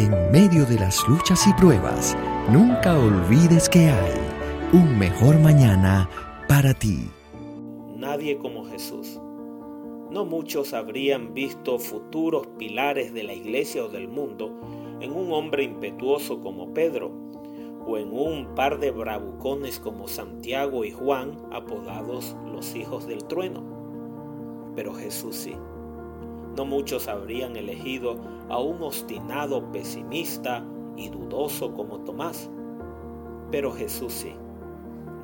En medio de las luchas y pruebas, nunca olvides que hay un mejor mañana para ti. Nadie como Jesús. No muchos habrían visto futuros pilares de la iglesia o del mundo en un hombre impetuoso como Pedro, o en un par de bravucones como Santiago y Juan, apodados los hijos del trueno. Pero Jesús sí. No muchos habrían elegido a un obstinado pesimista y dudoso como Tomás. Pero Jesús sí.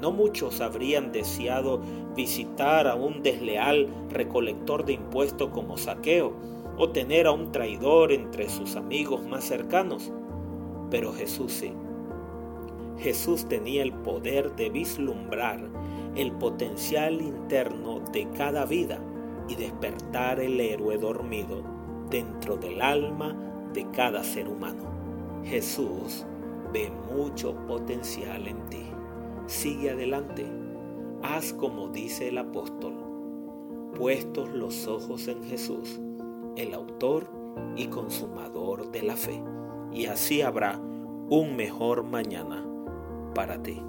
No muchos habrían deseado visitar a un desleal recolector de impuestos como Saqueo o tener a un traidor entre sus amigos más cercanos. Pero Jesús sí. Jesús tenía el poder de vislumbrar el potencial interno de cada vida y despertar el héroe dormido dentro del alma de cada ser humano. Jesús ve mucho potencial en ti. Sigue adelante. Haz como dice el apóstol. Puestos los ojos en Jesús, el autor y consumador de la fe. Y así habrá un mejor mañana para ti.